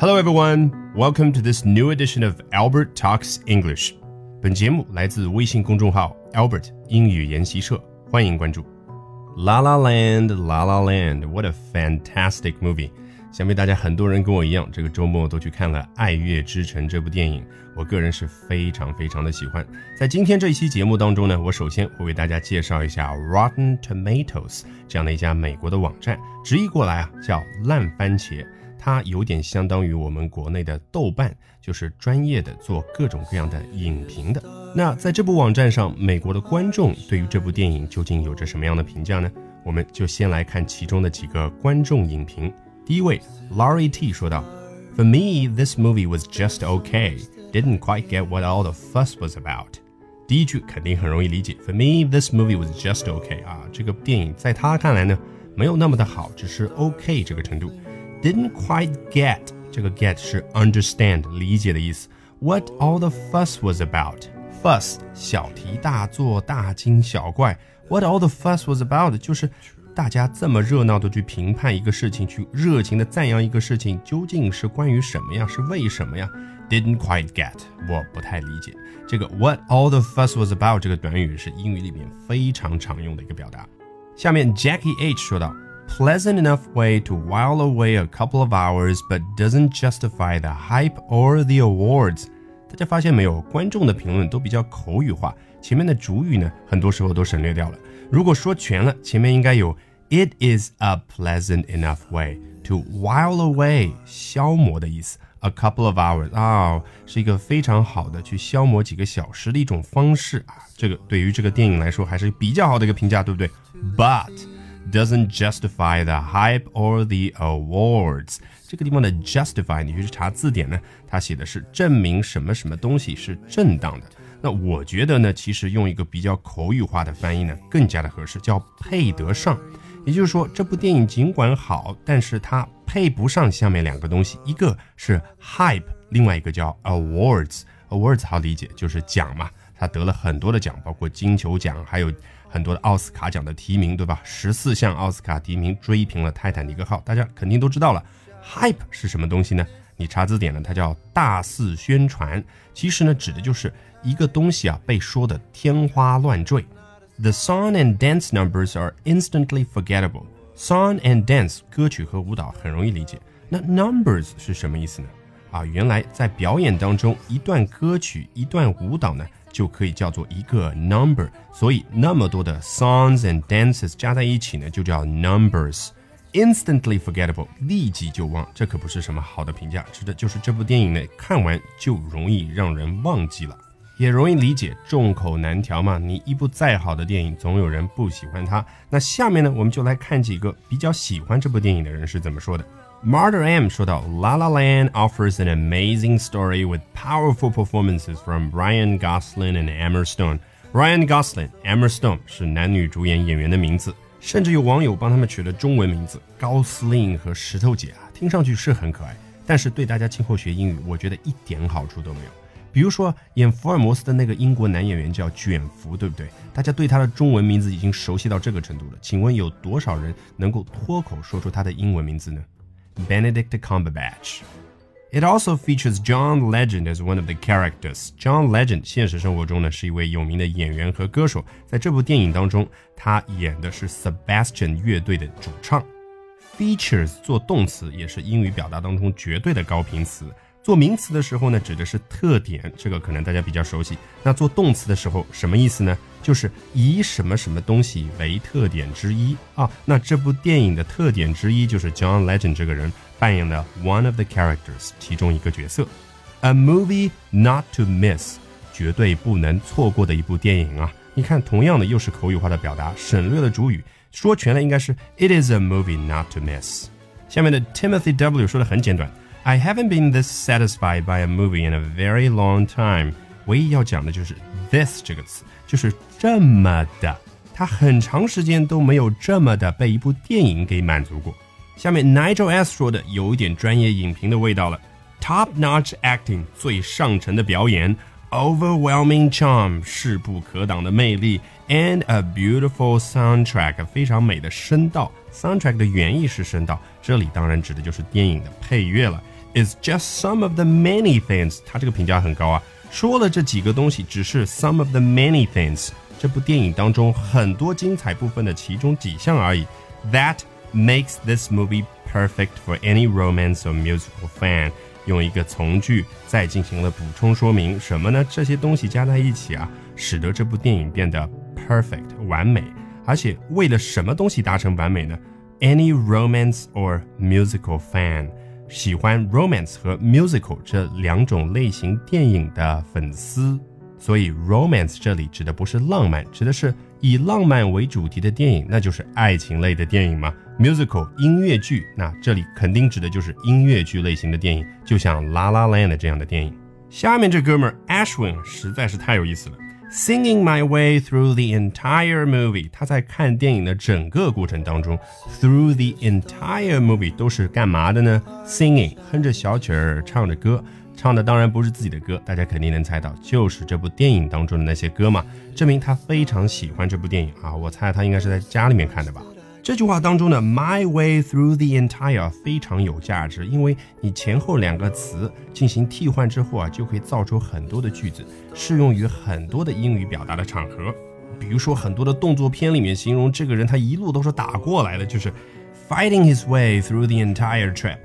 Hello, everyone. Welcome to this new edition of Albert Talks English. 本节目来自微信公众号 Albert 英语研习社，欢迎关注。La La Land, La La Land, what a fantastic movie! 想必大家很多人跟我一样，这个周末都去看了《爱乐之城》这部电影。我个人是非常非常的喜欢。在今天这一期节目当中呢，我首先会为大家介绍一下 Rotten Tomatoes 这样的一家美国的网站，直译过来啊叫烂番茄。它有点相当于我们国内的豆瓣，就是专业的做各种各样的影评的。那在这部网站上，美国的观众对于这部电影究竟有着什么样的评价呢？我们就先来看其中的几个观众影评。第一位，Laurie T 说道：“For me, this movie was just okay. Didn't quite get what all the fuss was about.” 第一句肯定很容易理解。For me, this movie was just okay. 啊，这个电影在他看来呢，没有那么的好，只是 OK 这个程度。Didn't quite get 这个 get 是 understand 理解的意思。What all the fuss was about? Fuss 小题大做、大惊小怪。What all the fuss was about 就是大家这么热闹的去评判一个事情，去热情的赞扬一个事情，究竟是关于什么呀？是为什么呀？Didn't quite get，我不太理解。这个 What all the fuss was about 这个短语是英语里面非常常用的一个表达。下面 Jackie H 说道。pleasant enough way to while away a couple of hours, but doesn't justify the hype or the awards。大家发现没有？观众的评论都比较口语化，前面的主语呢，很多时候都省略掉了。如果说全了，前面应该有 "It is a pleasant enough way to while away" 消磨的意思。A couple of hours 啊，是一个非常好的去消磨几个小时的一种方式啊。这个对于这个电影来说还是比较好的一个评价，对不对？But doesn't justify the hype or the awards。这个地方的 justify，你去查字典呢，它写的是证明什么什么东西是正当的。那我觉得呢，其实用一个比较口语化的翻译呢，更加的合适，叫配得上。也就是说，这部电影尽管好，但是它配不上下面两个东西，一个是 hype，另外一个叫 awards。awards 好理解，就是奖嘛，他得了很多的奖，包括金球奖，还有。很多的奥斯卡奖的提名，对吧？十四项奥斯卡提名追平了《泰坦尼克号》，大家肯定都知道了。Hype 是什么东西呢？你查字典呢，它叫大肆宣传。其实呢，指的就是一个东西啊被说的天花乱坠。The song and dance numbers are instantly forgettable. Song and dance 歌曲和舞蹈很容易理解。那 numbers 是什么意思呢？啊，原来在表演当中，一段歌曲、一段舞蹈呢。就可以叫做一个 number，所以那么多的 songs and dances 加在一起呢，就叫 numbers。Instantly forgettable，立即就忘，这可不是什么好的评价，指的就是这部电影呢，看完就容易让人忘记了，也容易理解，众口难调嘛。你一部再好的电影，总有人不喜欢它。那下面呢，我们就来看几个比较喜欢这部电影的人是怎么说的。Martyr M 说到，La La Land offers an amazing story with powerful performances from Ryan Gosling and Emma Stone. Ryan Gosling、Emma Stone 是男女主演演员的名字，甚至有网友帮他们取了中文名字高司令和石头姐啊，听上去是很可爱，但是对大家今后学英语，我觉得一点好处都没有。比如说演福尔摩斯的那个英国男演员叫卷福，对不对？大家对他的中文名字已经熟悉到这个程度了，请问有多少人能够脱口说出他的英文名字呢 ？Benedict Cumberbatch. It also features John Legend as one of the characters. John Legend 现实生活中呢是一位有名的演员和歌手，在这部电影当中，他演的是 Sebastian 乐队的主唱。Features 做动词也是英语表达当中绝对的高频词。 做名词的时候呢，指的是特点，这个可能大家比较熟悉。那做动词的时候，什么意思呢？就是以什么什么东西为特点之一啊。那这部电影的特点之一就是 John Legend 这个人扮演的 one of the characters 其中一个角色。A movie not to miss，绝对不能错过的一部电影啊。你看，同样的又是口语化的表达，省略了主语，说全了应该是 It is a movie not to miss。下面的 Timothy W 说的很简短。I haven't been this satisfied by a movie in a very long time。唯一要讲的就是 this 这个词，就是这么的。他很长时间都没有这么的被一部电影给满足过。下面 Nigel S 说的有一点专业影评的味道了。Top-notch acting，最上乘的表演；overwhelming charm，势不可挡的魅力；and a beautiful soundtrack，非常美的声道。Soundtrack 的原意是声道，这里当然指的就是电影的配乐了。is just some of the many things。他这个评价很高啊，说了这几个东西只是 some of the many things。这部电影当中很多精彩部分的其中几项而已。That makes this movie perfect for any romance or musical fan。用一个从句再进行了补充说明，什么呢？这些东西加在一起啊，使得这部电影变得 perfect 完美。而且为了什么东西达成完美呢？Any romance or musical fan， 喜欢 romance 和 musical 这两种类型电影的粉丝。所以，romance 这里指的不是浪漫，指的是以浪漫为主题的电影，那就是爱情类的电影嘛。musical 音乐剧，那这里肯定指的就是音乐剧类型的电影，就像《La La Land》这样的电影。下面这哥们儿 Ashwin 实在是太有意思了，singing my way through the entire movie。他在看电影的整个过程当中，through the entire movie 都是干嘛的呢？singing，哼着小曲儿，唱着歌。唱的当然不是自己的歌，大家肯定能猜到，就是这部电影当中的那些歌嘛，证明他非常喜欢这部电影啊！我猜他应该是在家里面看的吧。这句话当中的 My way through the entire 非常有价值，因为你前后两个词进行替换之后啊，就可以造出很多的句子，适用于很多的英语表达的场合。比如说很多的动作片里面形容这个人他一路都是打过来的，就是 fighting his way through the entire trip。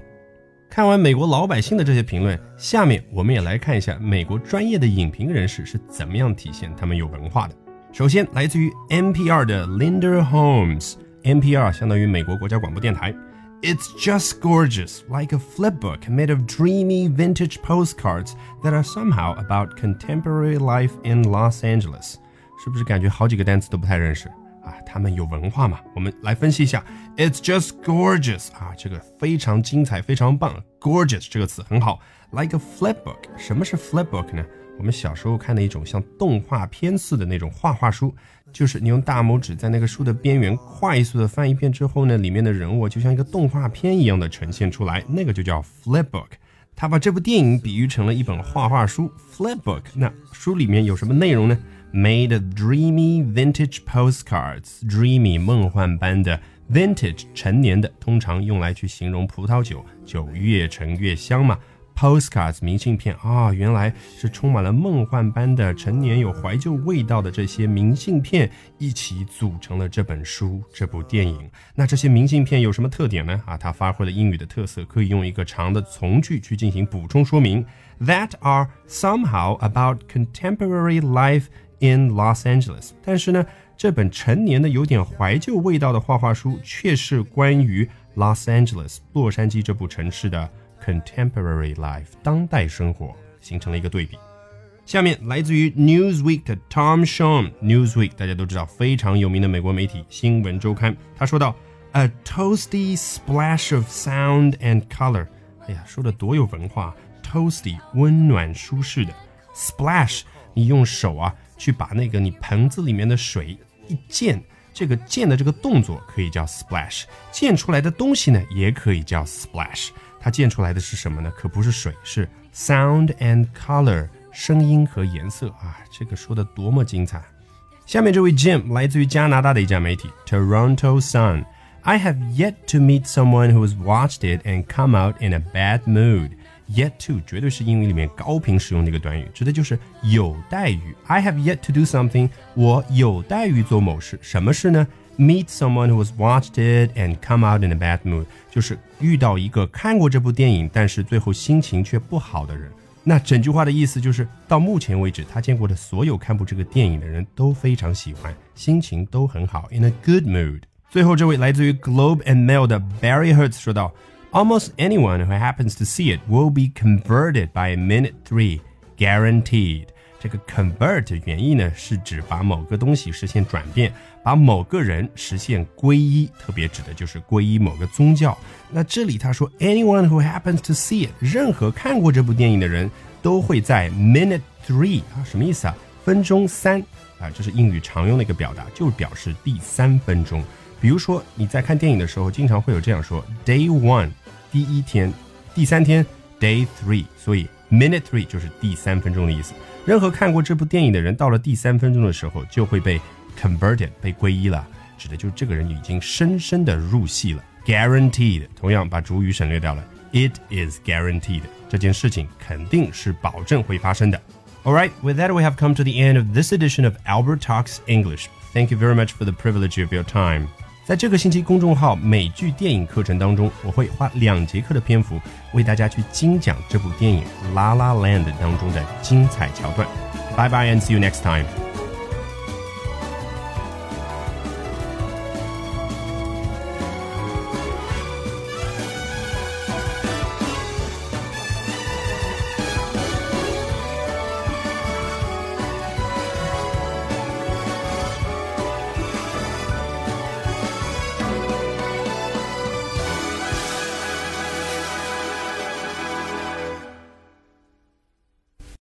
看完美国老百姓的这些评论，下面我们也来看一下美国专业的影评人士是怎么样体现他们有文化的。首先，来自于 NPR 的 Linda Holmes Holmes，NPR 相当于美国国家广播电台。It's just gorgeous, like a flipbook made of dreamy vintage postcards that are somehow about contemporary life in Los Angeles。是不是感觉好几个单词都不太认识？啊，他们有文化嘛？我们来分析一下。It's just gorgeous 啊，这个非常精彩，非常棒。Gorgeous 这个词很好。Like a flipbook，什么是 flipbook 呢？ 我们小时候看的一种像动画片似的那种画画书，就是你用大拇指在那个书的边缘快速的翻一遍之后呢，里面的人物就像一个动画片一样的呈现出来，那个就叫 flipbook。他把这部电影比喻成了一本画画书，flipbook。那书里面有什么内容呢？Made dreamy vintage postcards, dreamy 梦幻般的 vintage 成年的，通常用来去形容葡萄酒，酒越陈越香嘛。Postcards 明信片啊，原来是充满了梦幻般的陈年有怀旧味道的这些明信片一起组成了这本书，这部电影。那这些明信片有什么特点呢？啊，它发挥了英语的特色，可以用一个长的从句去进行补充说明。That are somehow about contemporary life. In Los Angeles，但是呢，这本陈年的有点怀旧味道的画画书，却是关于 Los Angeles 洛杉矶这部城市的 contemporary life 当代生活，形成了一个对比。下面来自于 Newsweek 的 Tom Shaw，Newsweek 大家都知道非常有名的美国媒体新闻周刊，他说到 A toasty splash of sound and color，哎呀，说的多有文化，toasty 温暖舒适的 splash，你用手啊。去把那个你盆子里面的水一溅，这个溅的这个动作可以叫 splash，溅出来的东西呢也可以叫 splash。它溅出来的是什么呢？可不是水，是 sound and color，声音和颜色啊！这个说的多么精彩！下面这位 Jim 来自于加拿大的一家媒体 Toronto Sun。I have yet to meet someone who has watched it and come out in a bad mood. Yet to 绝对是英语里面高频使用的一个短语，指的就是有待于。I have yet to do something，我有待于做某事。什么事呢？Meet someone who has watched it and come out in a bad mood，就是遇到一个看过这部电影，但是最后心情却不好的人。那整句话的意思就是，到目前为止，他见过的所有看过这个电影的人都非常喜欢，心情都很好，in a good mood。最后这位来自于 Globe and Mail 的 Barry Hertz 说道。Almost anyone who happens to see it will be converted by minute three, guaranteed. 这个 convert 原意呢是指把某个东西实现转变，把某个人实现皈依，特别指的就是皈依某个宗教。那这里他说 anyone who happens to see it，任何看过这部电影的人都会在 minute three 啊，什么意思啊？分钟三啊，这是英语常用的一个表达，就表示第三分钟。比如说你在看电影的时候，经常会有这样说 day one。第一天，第三天，day three，所以 minute three 就是第三分钟的意思。任何看过这部电影的人，到了第三分钟的时候，就会被 converted，被皈依了，指的就是这个人已经深深的入戏了。Guaranteed，同样把主语省略掉了 It is guaranteed. 这件事情肯定是保证会发生的。All right, with that, we have come to the end of this edition of Albert Talks English. Thank you very much for the privilege of your time. 在这个星期公众号美剧电影课程当中，我会花两节课的篇幅为大家去精讲这部电影《La La Land》当中的精彩桥段。Bye bye and see you next time.